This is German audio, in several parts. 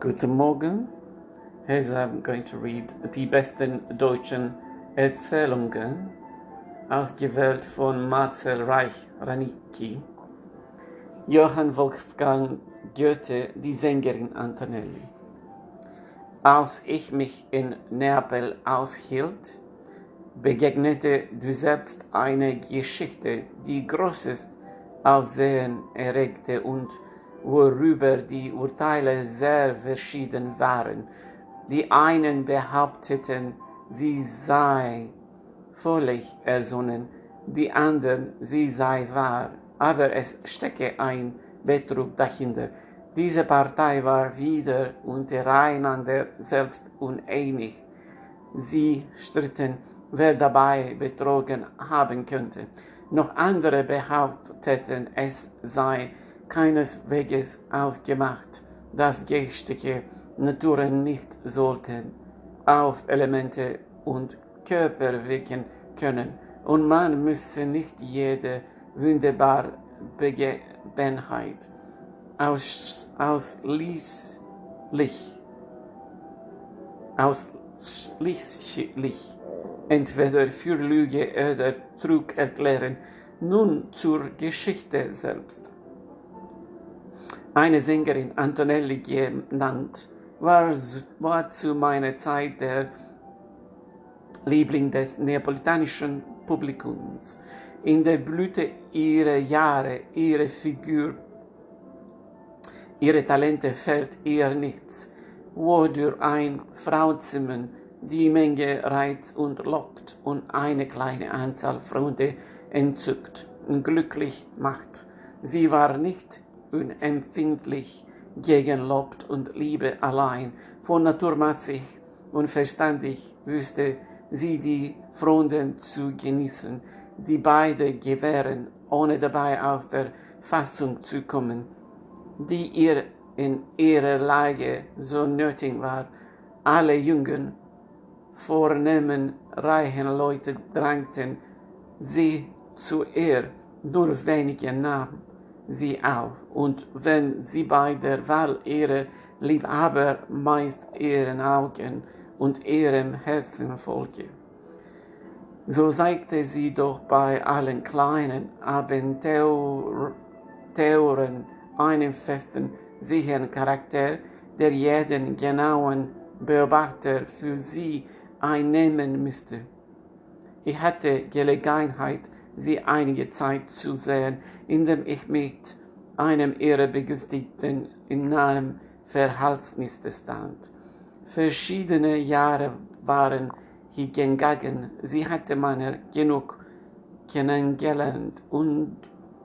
Guten Morgen. As I'm going to read die besten deutschen Erzählungen, ausgewählt von Marcel Reich-Ranicki. Johann Wolfgang Goethe, die Sängerin Antonelli. Als ich mich in Neapel aushielt, begegnete du selbst eine Geschichte, die großes Aufsehen erregte und worüber die Urteile sehr verschieden waren. Die einen behaupteten, sie sei völlig ersonnen, die anderen, sie sei wahr, aber es stecke ein Betrug dahinter. Diese Partei war wieder untereinander selbst uneinig. Sie stritten, wer dabei betrogen haben könnte. Noch andere behaupteten, es sei keineswegs ausgemacht, dass geistige Naturen nicht sollten auf Elemente und Körper wirken können und man müsse nicht jede wunderbare Begebenheit aus, ausschließlich, ausschließlich entweder für Lüge oder Trug erklären. Nun zur Geschichte selbst. Eine Sängerin, Antonelli genannt, war, war zu meiner Zeit der Liebling des neapolitanischen Publikums. In der Blüte ihrer Jahre, ihre Figur, ihre Talente fällt ihr nichts, wodurch ein Frauenzimmer die Menge reizt und lockt und eine kleine Anzahl Freunde entzückt und glücklich macht. Sie war nicht unempfindlich gegen Lob und Liebe allein. Von Natur massig und verstandig wüsste sie die Freuden zu genießen, die beide gewähren, ohne dabei aus der Fassung zu kommen, die ihr in ihrer Lage so nötig war. Alle jungen, vornehmen, reichen Leute drängten sie zu ihr, nur wenige nahmen sie auf, und wenn sie bei der Wahl ihrer Liebhaber meist ihren Augen und ihrem Herzen folge. So zeigte sie doch bei allen kleinen Abenteuren einen festen, sicheren Charakter, der jeden genauen Beobachter für sie einnehmen müsste. Ich hatte Gelegenheit, sie einige Zeit zu sehen, indem ich mit einem ihrer Begünstigten in nahem Verhältnis stand. Verschiedene Jahre waren hingegangen, sie hatte Männer genug kennengelernt und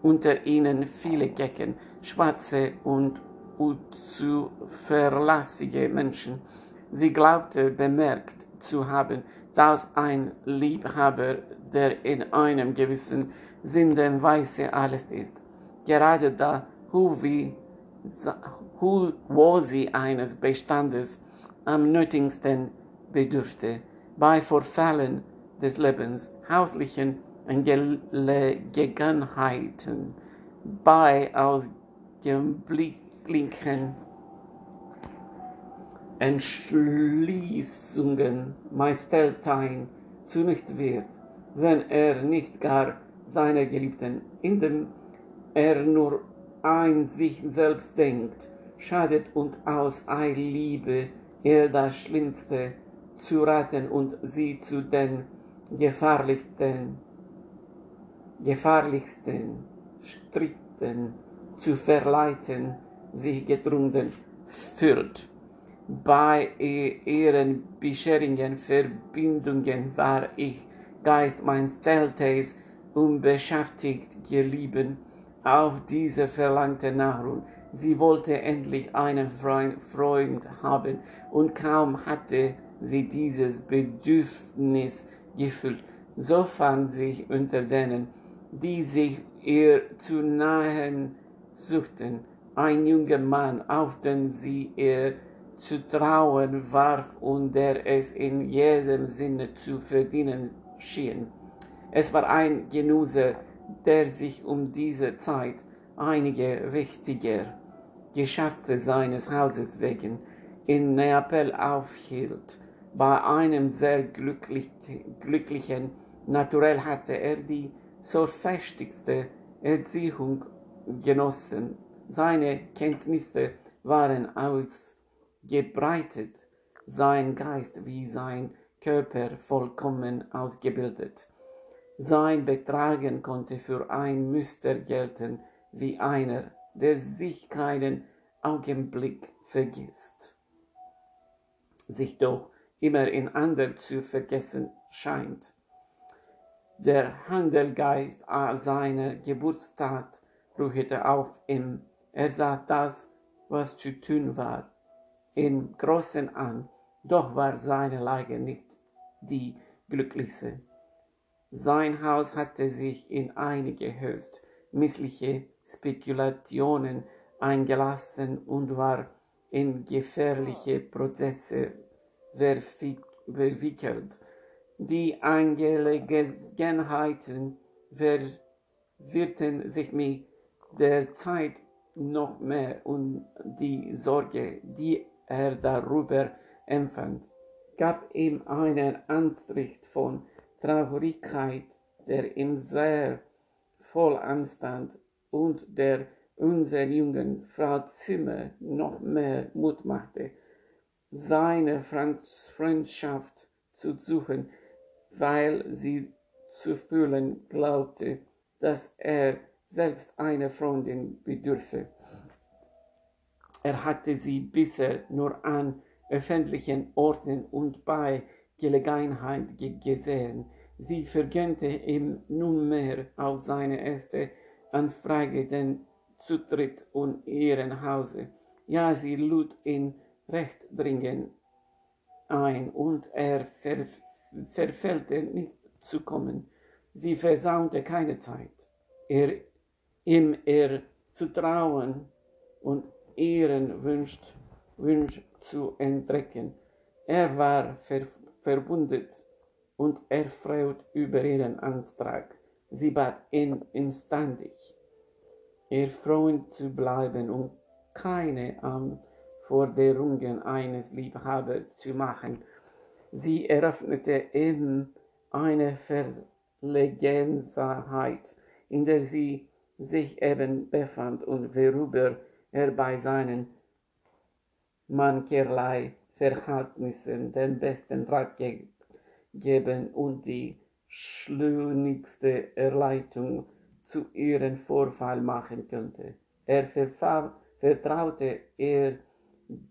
unter ihnen viele Gecken, schwarze und unzuverlässige Menschen. Sie glaubte bemerkt zu haben, dass ein Liebhaber der in einem gewissen Sinn der Weise alles ist. Gerade da, wo sie eines Bestandes am nötigsten bedürfte, bei Vorfällen des Lebens, hauslichen Gelegenheiten, bei ausgeblicklichen Entschließungen Majestältein zunicht wird wenn er nicht gar seiner Geliebten, indem er nur an sich selbst denkt, schadet und aus Eiliebe er das Schlimmste zu raten und sie zu den gefahrlichsten, gefahrlichsten Stritten zu verleiten, sich gedrungen fühlt. Bei ihren bisherigen Verbindungen war ich Geist meines Deltays unbeschäftigt gelieben auf diese verlangte Nahrung. Sie wollte endlich einen Freund haben und kaum hatte sie dieses Bedürfnis gefüllt, so fand sich unter denen, die sich ihr zu nahen suchten, ein junger Mann, auf den sie ihr zu trauen warf und der es in jedem Sinne zu verdienen schien. Es war ein Genusse, der sich um diese Zeit einige wichtiger Geschäfte seines Hauses wegen in Neapel aufhielt. Bei einem sehr glücklich, glücklichen Naturell hatte er die sorgfältigste Erziehung genossen. Seine Kenntnisse waren ausgebreitet, sein Geist wie sein Körper vollkommen ausgebildet. Sein Betragen konnte für ein Muster gelten wie einer, der sich keinen Augenblick vergisst, sich doch immer in anderen zu vergessen scheint. Der Handelgeist seiner Geburtstat ruhte auf ihm. Er sah das, was zu tun war, im Großen an, doch war seine Lage nicht die glücklichste. Sein Haus hatte sich in einige höchst missliche Spekulationen eingelassen und war in gefährliche Prozesse verwickelt. Die Angelegenheiten verwirrten sich mit der Zeit noch mehr und die Sorge, die er darüber empfand, gab ihm einen Anstrich von Traurigkeit, der ihm sehr voll anstand und der unserer jungen Frau Zimmer noch mehr Mut machte, seine Freundschaft zu suchen, weil sie zu fühlen glaubte, dass er selbst einer Freundin bedürfe. Er hatte sie bisher nur an öffentlichen Orten und bei Gelegenheit gesehen. Sie vergönnte ihm nunmehr auf seine erste Anfrage den Zutritt in ihren Hause. Ja, sie lud ihn recht dringend ein und er ver verfehlte nicht zu kommen. Sie versaumte keine Zeit, er, ihm ihr zu trauen und ihren Wunsch, Wunsch zu entdecken. Er war ver verwundet und erfreut über ihren Antrag. Sie bat ihn instantig, ihr Freund zu bleiben und keine Anforderungen eines Liebhabers zu machen. Sie eröffnete ihm eine Verlegenheit, in der sie sich eben befand und worüber er bei seinen mancherlei Verhältnissen den besten Rat geben und die schleunigste Erleitung zu ihrem Vorfall machen könnte. Er vertraute ihr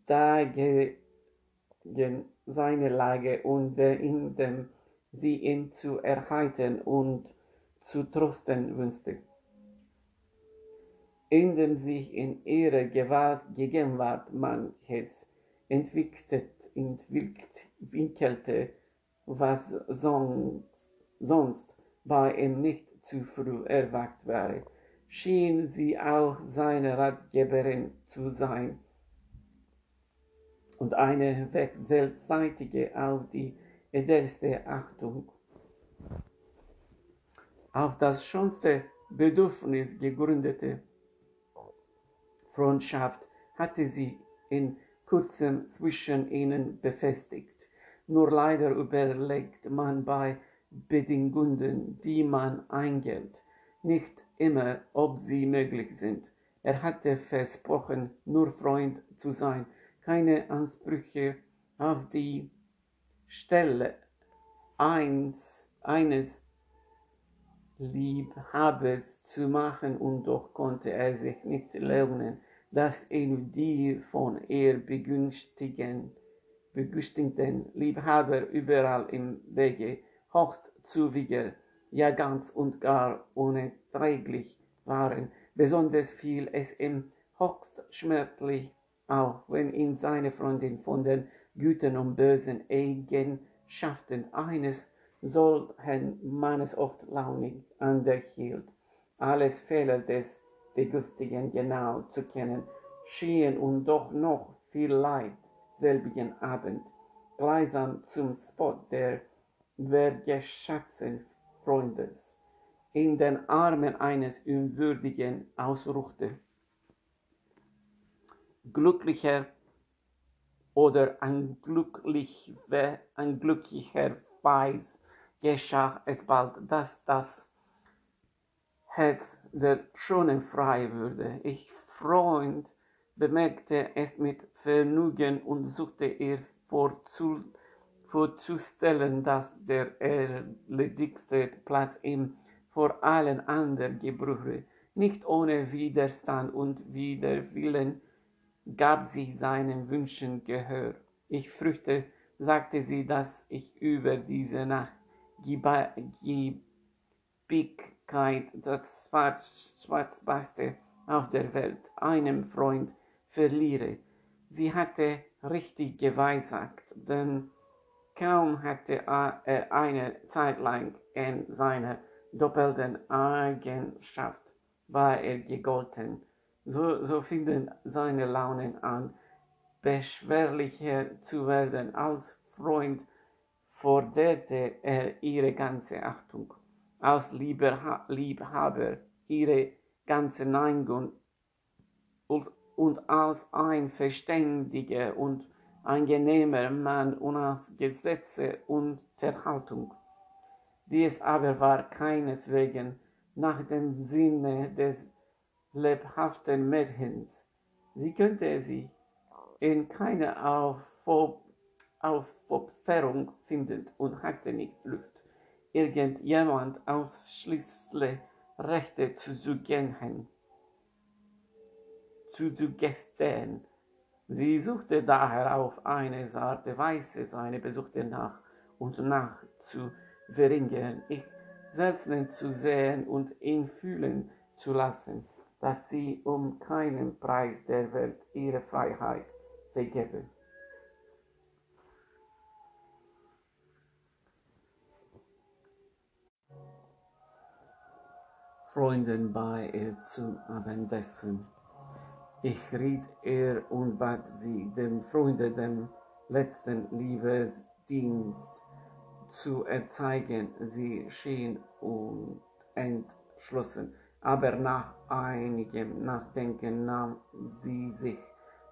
dagegen seine Lage und indem sie ihn zu erheitern und zu trösten wünschte. Indem sich in ihrer Gegenwart manches entwickelte, entwickelte was sonst, sonst bei ihm nicht zu früh erwacht wäre, schien sie auch seine Ratgeberin zu sein. Und eine wechselseitige auf die edelste Achtung, auf das schönste Bedürfnis gegründete Freundschaft hatte sie in kurzem zwischen ihnen befestigt. Nur leider überlegt man bei Bedingungen, die man eingeht, nicht immer, ob sie möglich sind. Er hatte versprochen, nur Freund zu sein, keine Ansprüche auf die Stelle eins, eines Liebhabers zu machen, und doch konnte er sich nicht lernen, dass ihn die von ihr begünstigten, begünstigten Liebhaber überall im Wege hochzuwiger, ja ganz und gar unerträglich waren. Besonders fiel es ihm höchst schmerzlich auch wenn ihn seine Freundin von den Gütern und bösen Eigenschaften eines solchen Mannes oft launig underhielt. Alles Fehler des Begünstigen genau zu kennen, schien und doch noch viel Leid selbigen Abend gleichsam zum Spot der wertgeschätzten Freundes in den Armen eines Unwürdigen ausruhte. Glücklicher oder ein, glücklich, ein glücklicherweise geschah es bald, dass das Herz der Schonen frei würde. Ich Freund bemerkte es mit Vergnügen und suchte ihr vorzu, vorzustellen, dass der erledigste Platz ihm vor allen anderen gebühre. Nicht ohne Widerstand und Widerwillen gab sie seinen Wünschen Gehör. Ich fürchte, sagte sie, dass ich über diese Nacht Giebigkeit das Schwarzbeste auf der Welt, einem Freund, verliere. Sie hatte richtig geweissagt, denn kaum hatte er eine Zeit lang in seiner doppelten Eigenschaft war er gegolten. So, so fingen seine Launen an, beschwerlicher zu werden. Als Freund forderte er ihre ganze Achtung, als Liebhaber ihre ganze Neigung und als ein verständiger und angenehmer Mann und als Gesetze und Unterhaltung. Dies aber war keineswegs nach dem Sinne des lebhaften Mädchens. Sie könnte sich in keiner Aufopferung finden und hatte nicht Lust, irgendjemand ausschließlich Rechte zu suggestieren. Zu suggestieren. Sie suchte daher auf eine zarte Weise seine Besuchte nach und nach zu verringern, ich selbst zu sehen und ihn fühlen zu lassen, dass sie um keinen Preis der Welt ihre Freiheit vergebe. Freunden bei ihr zu Abendessen. Ich riet ihr und bat sie, dem Freunde den letzten Liebesdienst zu erzeigen. Sie schien und entschlossen, aber nach einigem Nachdenken nahm sie sich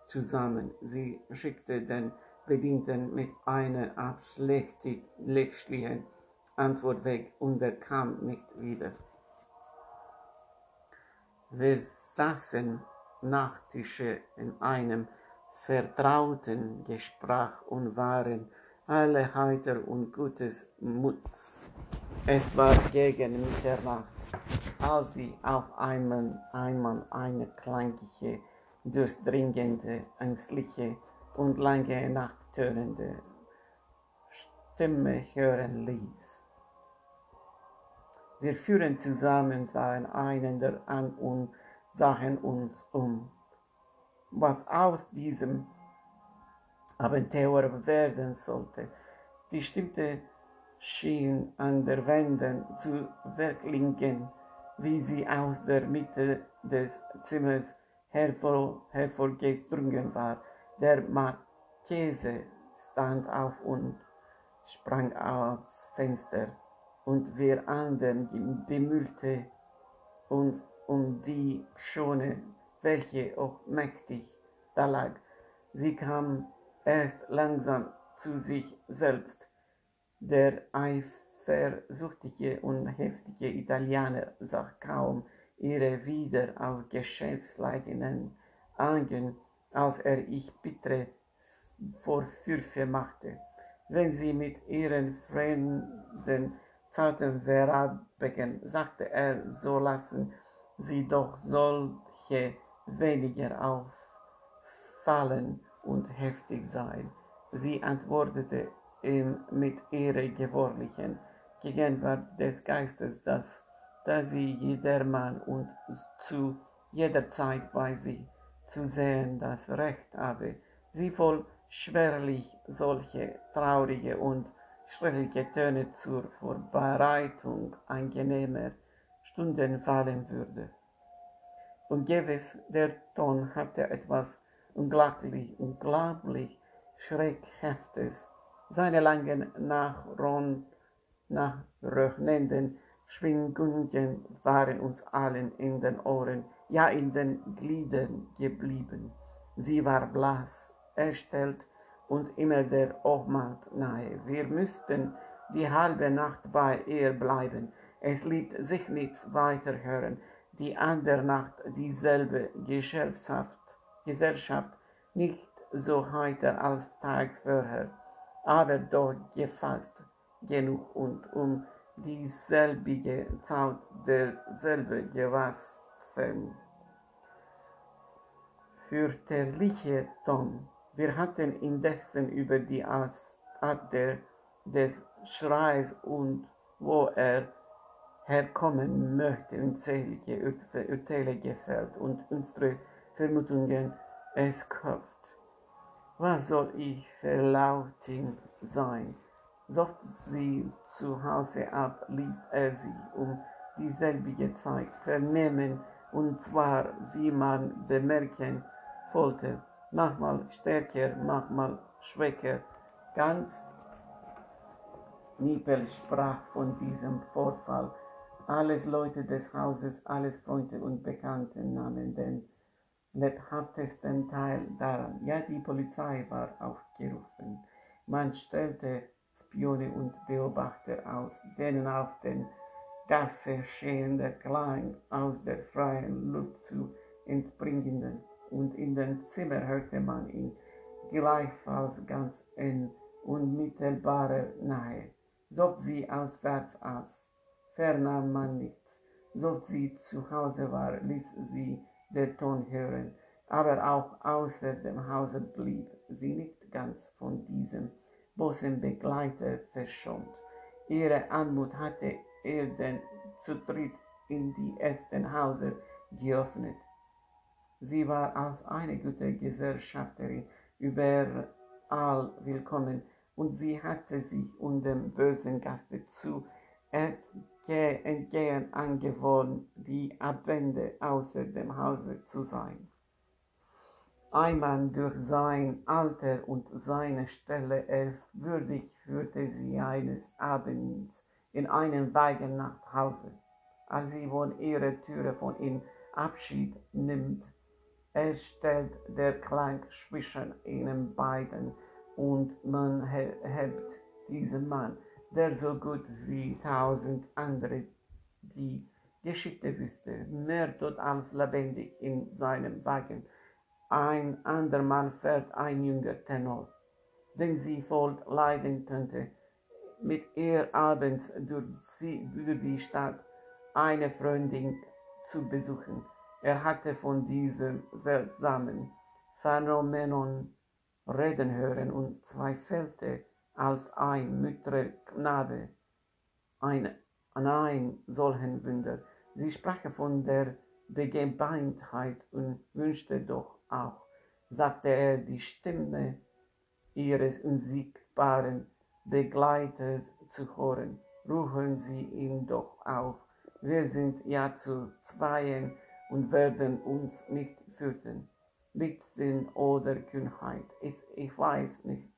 zusammen. Sie schickte den Bedienten mit einer abschläglichen Antwort weg und er kam nicht wieder. Wir saßen Nachtische in einem vertrauten Gespräch und waren alle heiter und gutes Muts. Es war gegen Mitternacht, als sie auf einmal, einmal eine klangliche, durchdringende, ängstliche und lange nachttönende Stimme hören ließ. Wir führen zusammen, sahen einander an und sahen uns um. Was aus diesem Abenteuer werden sollte, die Stimme schien an der Wände zu verklingen, wie sie aus der Mitte des Zimmers hervor, hervorgesprungen war. Der Marchese stand auf und sprang aufs Fenster und wir anderen bemühte uns um die Schone, welche auch mächtig da lag. Sie kam erst langsam zu sich selbst. Der eifersüchtige und heftige Italiener sah kaum ihre wieder auf geschäftseigenen Augen, als er ich bittere Vorwürfe machte. Wenn sie mit ihren Fremden zarten Verabegen, sagte er, so lassen sie doch solche weniger auffallen und heftig sein. Sie antwortete ihm mit ihrer gewöhnlichen Gegenwart des Geistes, dass, dass sie jedermann und zu jeder Zeit bei sie zu sehen das Recht habe, sie voll schwerlich solche traurige und schwierige Töne zur Vorbereitung angenehmer Stunden fallen würde. Und gewiss, der Ton hatte etwas unglaublich, unglaublich Schreckhaftes. Seine langen, nachröchnenden Schwingungen waren uns allen in den Ohren, ja in den Gliedern geblieben. Sie war blass, erstellt und immer der Obmacht nahe. Wir müssten die halbe Nacht bei ihr bleiben. Es ließ sich nichts weiter hören. Die andere Nacht dieselbe Gesellschaft, Gesellschaft nicht so heiter als tags vorher, aber doch gefasst genug und um dieselbige Zeit derselbe gewassen. Fürchterliche Ton. Wir hatten indessen über die Art der, des Schreis und wo er herkommen möchte unzählige Urteile gefällt und unsere Vermutungen kauft. Was soll ich verlauting sein? Sucht sie zu Hause ab, ließ er sie um dieselbige Zeit vernehmen, und zwar, wie man bemerken wollte, manchmal stärker, manchmal schwächer. Ganz Niepel sprach von diesem Vorfall. Alles Leute des Hauses, alles Freunde und Bekannten nahmen den lebhaftesten Teil daran. Ja, die Polizei war aufgerufen. Man stellte Spione und Beobachter aus, denen auf den Gasse stehender Klang aus der freien Luft zu entbringenden, und in den Zimmer hörte man ihn gleichfalls ganz in unmittelbarer Nähe. Soft sie auswärts aus, vernahm man nichts. Soft sie zu Hause war, ließ sie den Ton hören, aber auch außer dem Hause blieb sie nicht ganz von diesem bösen Begleiter verschont. Ihre Anmut hatte er den Zutritt in die ersten Häuser geöffnet. Sie war als eine gute Gesellschafterin überall willkommen und sie hatte sich um dem bösen Gaste zu entgehen angewohnt, die Abwende außer dem Hause zu sein. Einmal durch sein Alter und seine Stelle ehrwürdig führte sie eines Abends in einen Wagen nach Hause. Als sie von ihrer Türe von ihm Abschied nimmt, es stellt der Klang zwischen ihnen beiden und man hebt diesen Mann, der so gut wie tausend andere die Geschichte wüsste, mehr tot als lebendig in seinem Wagen ein andermal fährt ein junger Tenor, den sie voll leiden könnte, mit ihr abends durch, sie, durch die Stadt eine Freundin zu besuchen. Er hatte von diesem seltsamen Phänomenon reden hören und zweifelte, als ein mütterer Knabe ein, an ein solchen Wunder. Sie sprach von der Begebenheit und wünschte doch auch, sagte er die Stimme ihres unsichtbaren Begleiters zu hören. Rufen Sie ihn doch auf. Wir sind ja zu zweien und werden uns nicht fürchten. Leichtsinn oder Kühnheit, ich weiß nicht,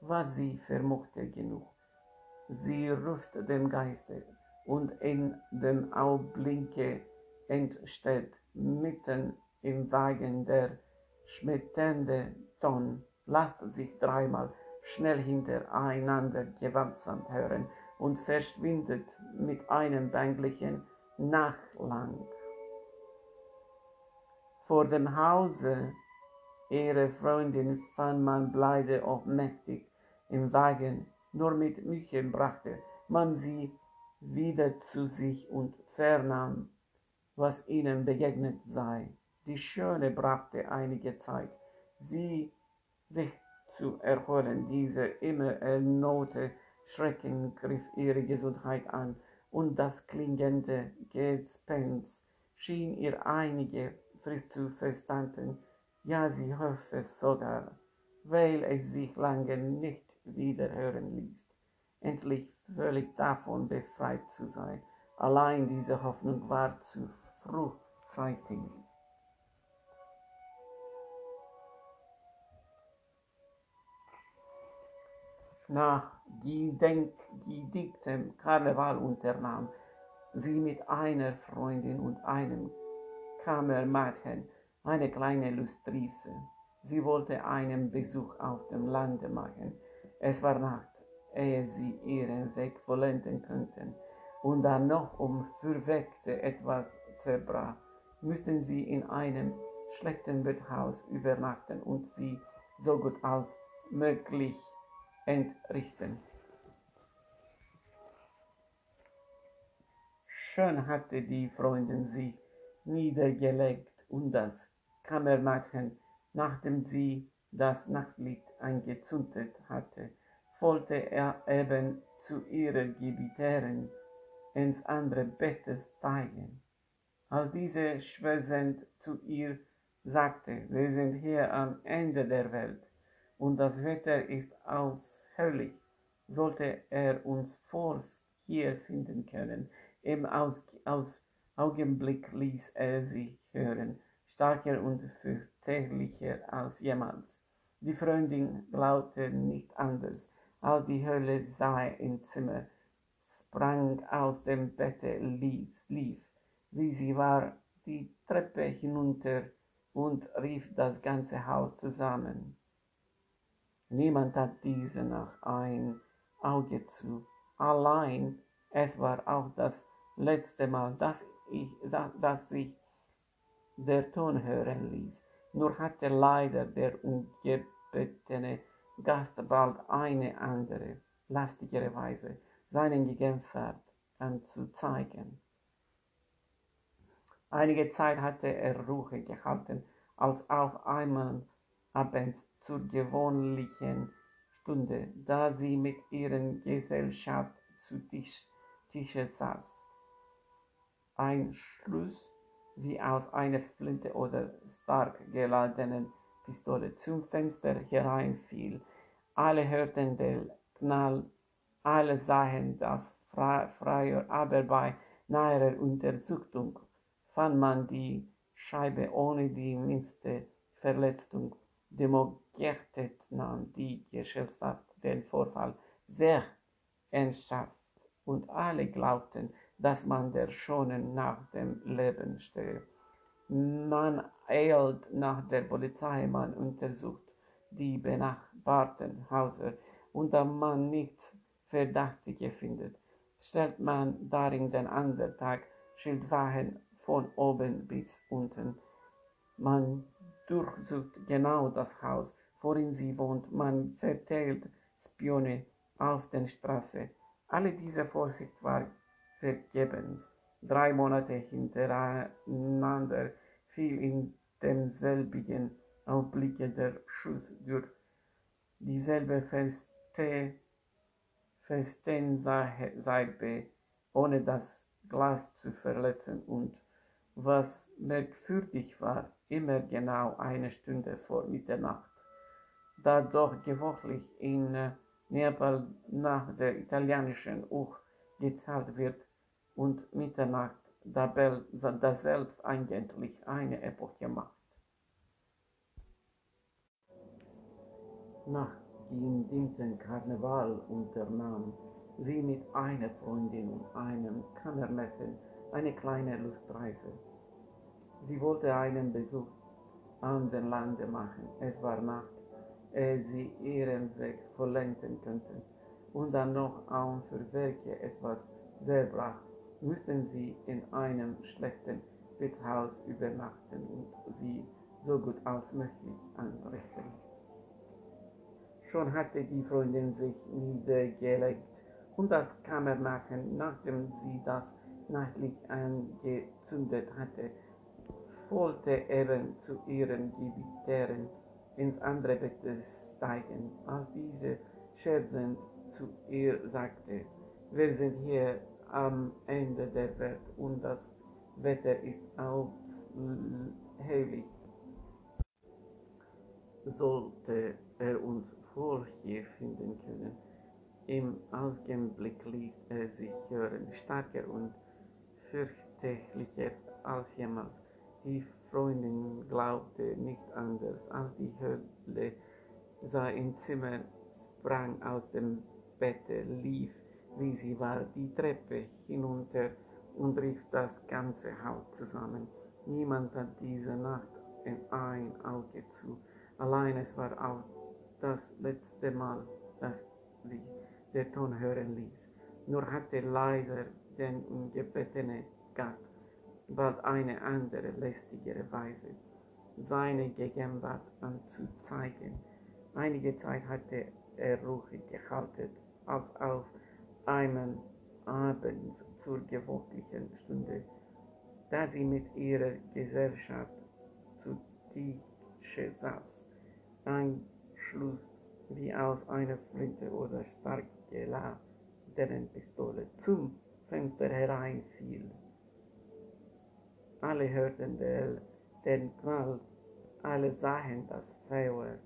was sie vermochte genug. Sie ruft dem Geiste und in dem Augenblicke entsteht mitten im Wagen der schmetternde Ton lasst sich dreimal schnell hintereinander gewaltsam hören und verschwindet mit einem bänglichen Nachklang. Vor dem Hause ihrer Freundin fand man auch mächtig im Wagen, nur mit Mühe brachte man sie wieder zu sich und vernahm, was ihnen begegnet sei. Die Schöne brachte einige Zeit, sie sich zu erholen. Diese immer erneute Schrecken griff ihre Gesundheit an, und das klingende Gespenst schien ihr einige Frist zu verstanden. Ja, sie hoffte sogar, weil es sich lange nicht wieder hören ließ, endlich völlig davon befreit zu sein. Allein diese Hoffnung war zu frühzeitig. nach gedenktem Karneval unternahm, sie mit einer Freundin und einem Kammermädchen eine kleine Lustrice. Sie wollte einen Besuch auf dem Lande machen. Es war Nacht, ehe sie ihren Weg vollenden könnten. Und dann noch um fürweckte etwas zerbrach, müssten sie in einem schlechten Wirtshaus übernachten und sie so gut als möglich entrichten. Schon hatte die Freundin sich niedergelegt und das Kammermädchen, nachdem sie das Nachtlicht angezündet hatte, wollte er eben zu ihrer Gebieterin ins andere Bett steigen. Als diese schwersend zu ihr sagte, wir sind hier am Ende der Welt und das Wetter ist aushöhlich, sollte er uns vor hier finden können. Im Aus, Aus Augenblick ließ er sich hören, stärker und fürchterlicher als jemals. Die Freundin glaubte nicht anders, als die Hölle sei im Zimmer, sprang aus dem Bette, lief, lief, wie sie war, die Treppe hinunter und rief das ganze Haus zusammen. Niemand tat diese nach ein Auge zu. Allein es war auch das letzte Mal, dass, ich, dass sich der Ton hören ließ. Nur hatte leider der ungebetene Gast bald eine andere, lastigere Weise, seinen Gegenwart anzuzeigen. Einige Zeit hatte er Ruhe gehalten, als auf einmal abends zur gewöhnlichen Stunde, da sie mit ihren Gesellschaft zu Tisch, Tische saß. Ein Schluss wie aus einer Flinte oder stark geladenen Pistole zum Fenster hereinfiel. Alle hörten den Knall, alle sahen das Feuer, aber bei näherer Untersuchung fand man die Scheibe ohne die minste Verletzung. Demogertet nahm die Gesellschaft den Vorfall sehr ernsthaft und alle glaubten, dass man der Schonen nach dem Leben stehe. Man eilt nach der Polizei, man untersucht die benachbarten Häuser und da man nichts Verdächtiges findet, stellt man darin den anderen Tag Schildwachen von oben bis unten. Man durchsucht genau das Haus, worin sie wohnt. Man verteilt Spione auf den Straße. Alle diese Vorsicht war vergebens. Drei Monate hintereinander fiel in demselbigen Augenblicke der Schuss durch dieselbe feste Festensalbe, ohne das Glas zu verletzen und, was merkwürdig war, immer genau eine Stunde vor Mitternacht. Da doch gewöhnlich in Neapel nach der italienischen Uhr gezahlt wird und Mitternacht da selbst eigentlich eine Epoche macht. Nach dem dienten Karneval unternahm sie mit einer Freundin und einem Kammermädchen eine kleine Lustreise. Sie wollte einen Besuch an den Lande machen. Es war Nacht, ehe sie ihren Weg vollenden könnten und dann noch auch für welche etwas sehr brach müssten sie in einem schlechten Wirtshaus übernachten und sie so gut als möglich anrichten. Schon hatte die Freundin sich niedergelegt und das Kammermädchen, nachdem sie das Nachtlicht angezündet hatte, wollte eben zu ihren Gebieterin ins andere Bett steigen, als diese scherzend zu ihr sagte, wir sind hier am Ende der Welt und das Wetter ist aushöhlich. Sollte er uns vor hier finden können, im Augenblick ließ er sich hören, stärker und fürchterlicher als jemals. Die Freundin glaubte nicht anders als die Hölle, sah im Zimmer, sprang aus dem Bette, lief wie sie war, die Treppe hinunter und rief das ganze Haus zusammen. Niemand hat diese Nacht in ein Auge zu. Allein es war auch das letzte Mal, dass sie der Ton hören ließ. Nur hatte leider den ungebetene Gast bald eine andere lästigere Weise, seine Gegenwart anzuzeigen. Einige Zeit hatte er ruhig gehalten, als auf einmal abends zur gewöhnlichen Stunde, da sie mit ihrer Gesellschaft zu Tische saß, ein Schluss wie aus einer Flinte oder stark geladenen Pistole zum Fenster hereinfiel. Alle hörten den Knall, alle sahen das Feuer,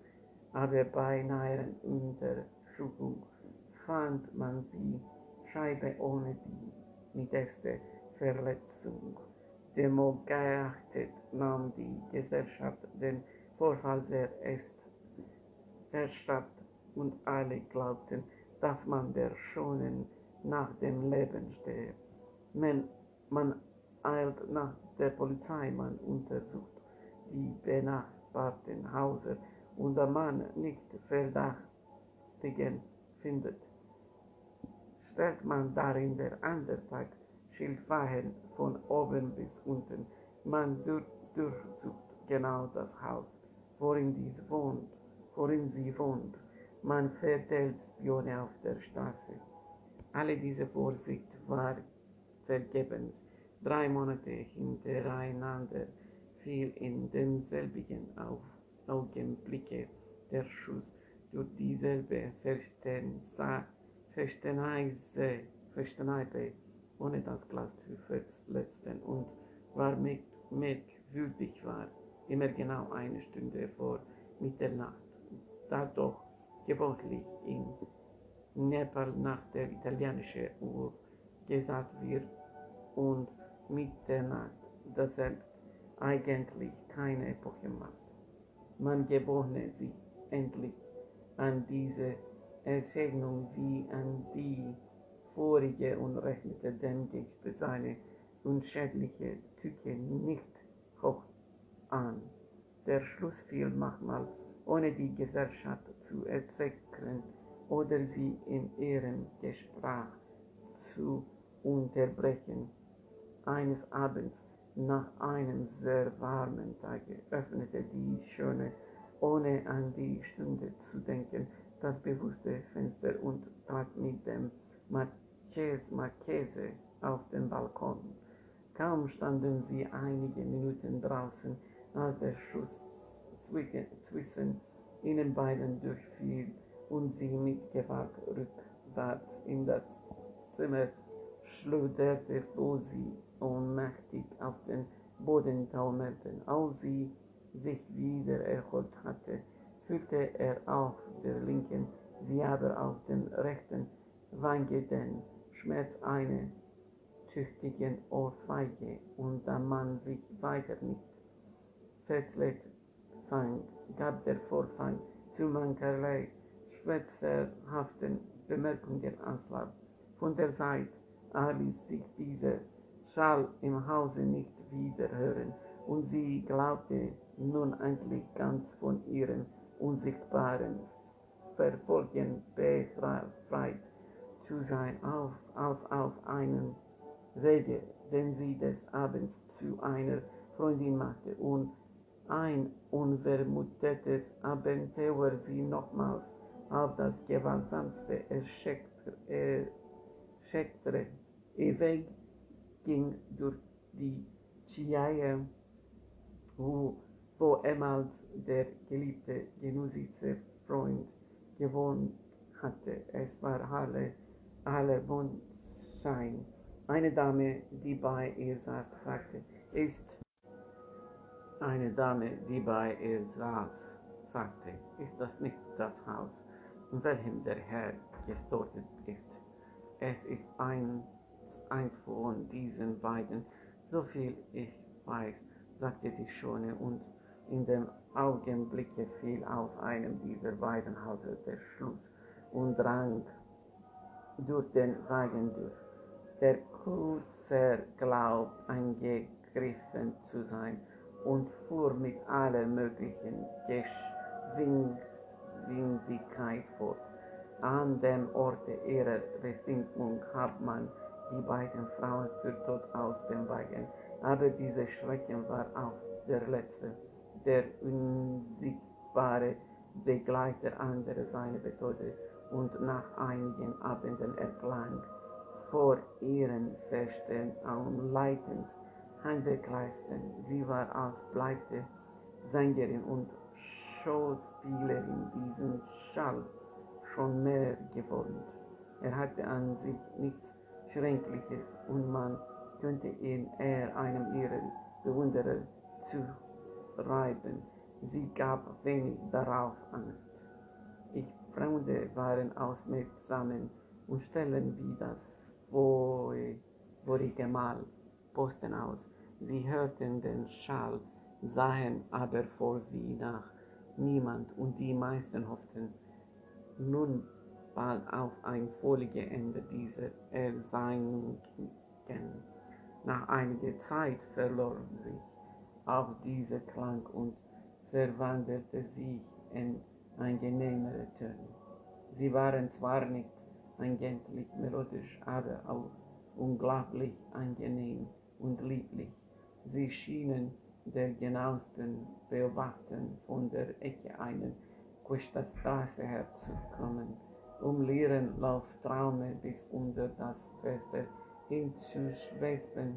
aber bei näheren Untersuchung fand man sie Scheibe ohne die mindeste Verletzung. Demogeachtet nahm die Gesellschaft den Vorfall sehr ernst und alle glaubten, dass man der Schonen nach dem Leben stehe. Man, man eilt nach der Polizei, man untersucht die benachbarten Häuser und der Mann nicht Verdächtigen findet stellt man darin der andere Tag Schildwachen von oben bis unten. Man durchsucht genau das Haus, worin, dies wohnt, worin sie wohnt. Man verteilt Spione auf der Straße. Alle diese Vorsicht war vergebens. Drei Monate hintereinander fiel in demselbigen Augenblicke der Schuss durch dieselbe Verstände Festneise, Festneibe, ohne das Glas zu verletzen und war merkwürdig war, immer genau eine Stunde vor Mitternacht, da doch gewöhnlich in Nepal nach der italienischen Uhr gesagt wird und Mitternacht das selbst eigentlich keine Epoche macht. Man gewöhne sich endlich an diese Erzählung wie an die vorige und rechnete demnächst seine unschädliche Tücke nicht hoch an. Der Schluss fiel manchmal, ohne die Gesellschaft zu erzählen oder sie in ihrem Gespräch zu unterbrechen. Eines Abends nach einem sehr warmen Tage öffnete die Schöne, ohne an die Stunde zu denken, das bewusste Fenster und trat mit dem Marchese auf den Balkon. Kaum standen sie einige Minuten draußen, als der Schuss zwischen ihnen beiden durchfiel und sie mit Gewalt rückwärts in das Zimmer schluderte, wo sie ohnmächtig auf den Boden taumelten. Als sie sich wieder erholt hatte, fühlte er auf der linken, wie aber auf dem rechten Wange den Schmerz einer tüchtigen Ohrfeige und da man sich weiter nicht verletzt fand, gab der Vorfall zu mancherlei schwätzerhaften Bemerkungen Anlass. Von der Seite ließ sich dieser Schall im Hause nicht wieder hören und sie glaubte nun endlich ganz von ihrem unsichtbaren Verfolgen befreit zu sein, auf, als auf einem Wege, den sie des Abends zu einer Freundin machte und ein unvermutetes Abenteuer sie nochmals auf das gewaltsamste erschreckte. Ihr Weg ging durch die Chiaia, wo, wo ehemals der geliebte genussige Freund gewohnt hatte. Es war alle, alle Mondschein. Eine Dame, die bei ihr saß, fragte, ist eine Dame, die bei ihr saß, fragte, ist das nicht das Haus, in welchem der Herr gestorben ist? Es ist eins, eins von diesen beiden, so viel ich weiß, sagte die Schone und in dem Augenblicke fiel aus einem dieser beiden Häuser der Schluss und drang durch den Wagen durch. Der Kutscher glaubt, angegriffen zu sein und fuhr mit aller möglichen Windigkeit fort. An dem Orte ihrer Bestimmung hat man die beiden Frauen für Tod aus dem Wagen. Aber dieser Schrecken war auch der letzte, der unsichtbare Begleiter anderer seiner Methode und nach einigen Abenden erklang vor ihren festen und leitend Handbekleisten. Sie war als bleibte Sängerin und Schauspielerin diesen Schall schon mehr gewohnt. Er hatte an sich nichts Schränkliches und man könnte ihn eher einem ihrer Bewunderer zureiben. Sie gab wenig darauf Angst. Ich Freunde waren aufmerksam und stellen wie das vorige Mal Posten aus. Sie hörten den Schall, sahen aber vor sie nach niemand und die meisten hofften nun bald auf ein Folgeende dieser Erscheinungen. Nach einiger Zeit verlor sich auch dieser Klang und verwandelte sich in angenehmere Töne. Sie waren zwar nicht eigentlich melodisch, aber auch unglaublich angenehm und lieblich. Sie schienen der genauesten Beobachten von der Ecke einer Straße herzukommen, um leeren Lauftraume bis unter das Feste hinzuschweben,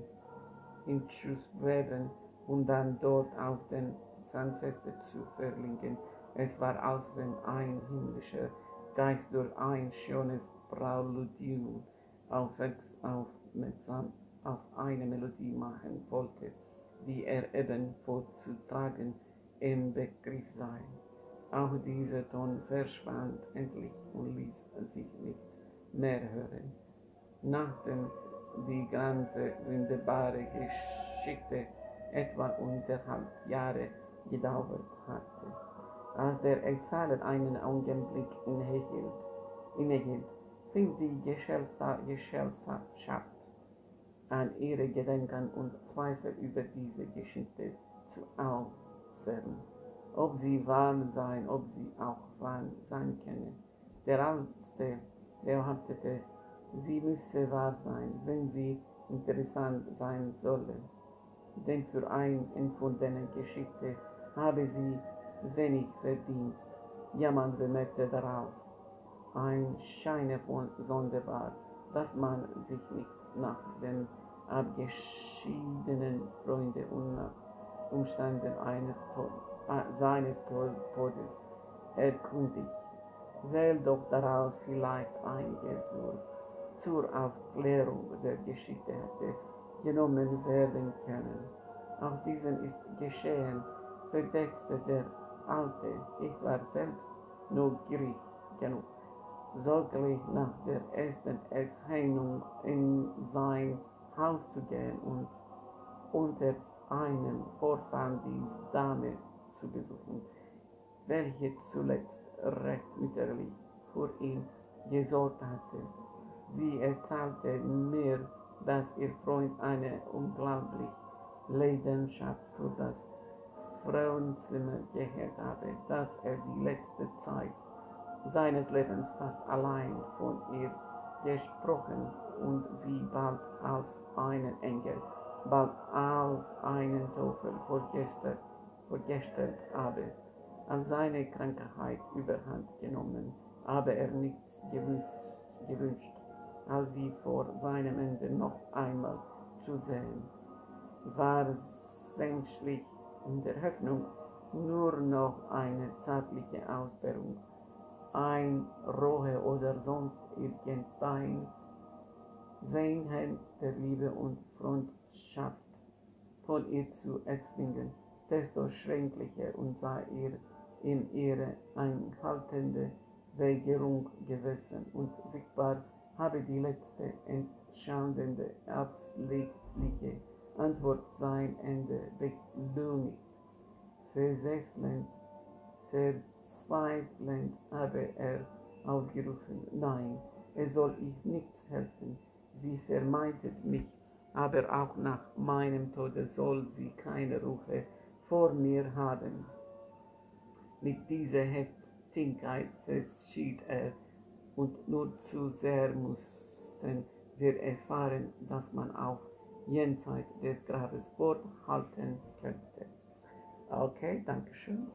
hinzuschweben und dann dort auf den Sandfeste zu verlinken. Es war, als wenn ein himmlischer Geist durch ein schönes Präludium aufmerksam auf eine Melodie machen wollte, die er eben vorzutragen im Begriff sei. Auch dieser Ton verschwand endlich und ließ sich nicht mehr hören. Nachdem die ganze wunderbare Geschichte etwa unterhalb Jahre gedauert hatte. Als der Erzähler einen Augenblick innehielt, innehielt fing die Gesellschaft an ihre Gedanken und Zweifel über diese Geschichte zu äußern. Ob sie wahr sein, ob sie auch wahr sein könne. Der Alte behauptete, sie müsse wahr sein, wenn sie interessant sein solle. Denn für eine empfundene Geschichte habe sie wenig verdient. Jemand bemerkte darauf, ein Scheine von sonderbar, dass man sich nicht nach den abgeschiedenen Freunden und nach Umständen eines äh, seines Todes erkundigt. Weil doch daraus vielleicht einige zur, zur Aufklärung der Geschichte hätte genommen werden können. Auch diesen ist geschehen, verdeckte der Alte. Ich war selbst nur gierig genug sogleich nach der ersten Erscheinung in sein Haus zu gehen und unter einem Vorfall die Dame zu besuchen, welche zuletzt recht mütterlich für ihn gesorgt hatte. Sie erzählte mir, dass ihr Freund eine unglaubliche Leidenschaft für das Frauenzimmer gehört habe, dass er die letzte Zeit seines Lebens fast allein von ihr gesprochen und sie bald als einen Engel, bald als einen Teufel vorgestellt, vorgestellt habe, als seine Krankheit überhand genommen, aber er nichts gewünscht, als sie vor seinem Ende noch einmal zu sehen, war senklich in der Hoffnung, nur noch eine zärtliche Ausbildung ein Rohe oder sonst irgendein Seinheit der Liebe und Freundschaft von ihr zu erzwingen, desto schrecklicher und sei ihr in ihre einhaltende Weigerung gewesen und sichtbar habe die letzte entscheidende abschlägliche Antwort sein Ende beglückt, versäflend, Verzweifelnd habe er ausgerufen, nein, es soll ich nichts helfen. Sie vermeidet mich, aber auch nach meinem Tode soll sie keine Rufe vor mir haben. mit dieser Heftigkeit verschied er und nur zu sehr mussten wir erfahren, dass man auch jenseits des Grabes Wort halten könnte. Okay, Dankeschön.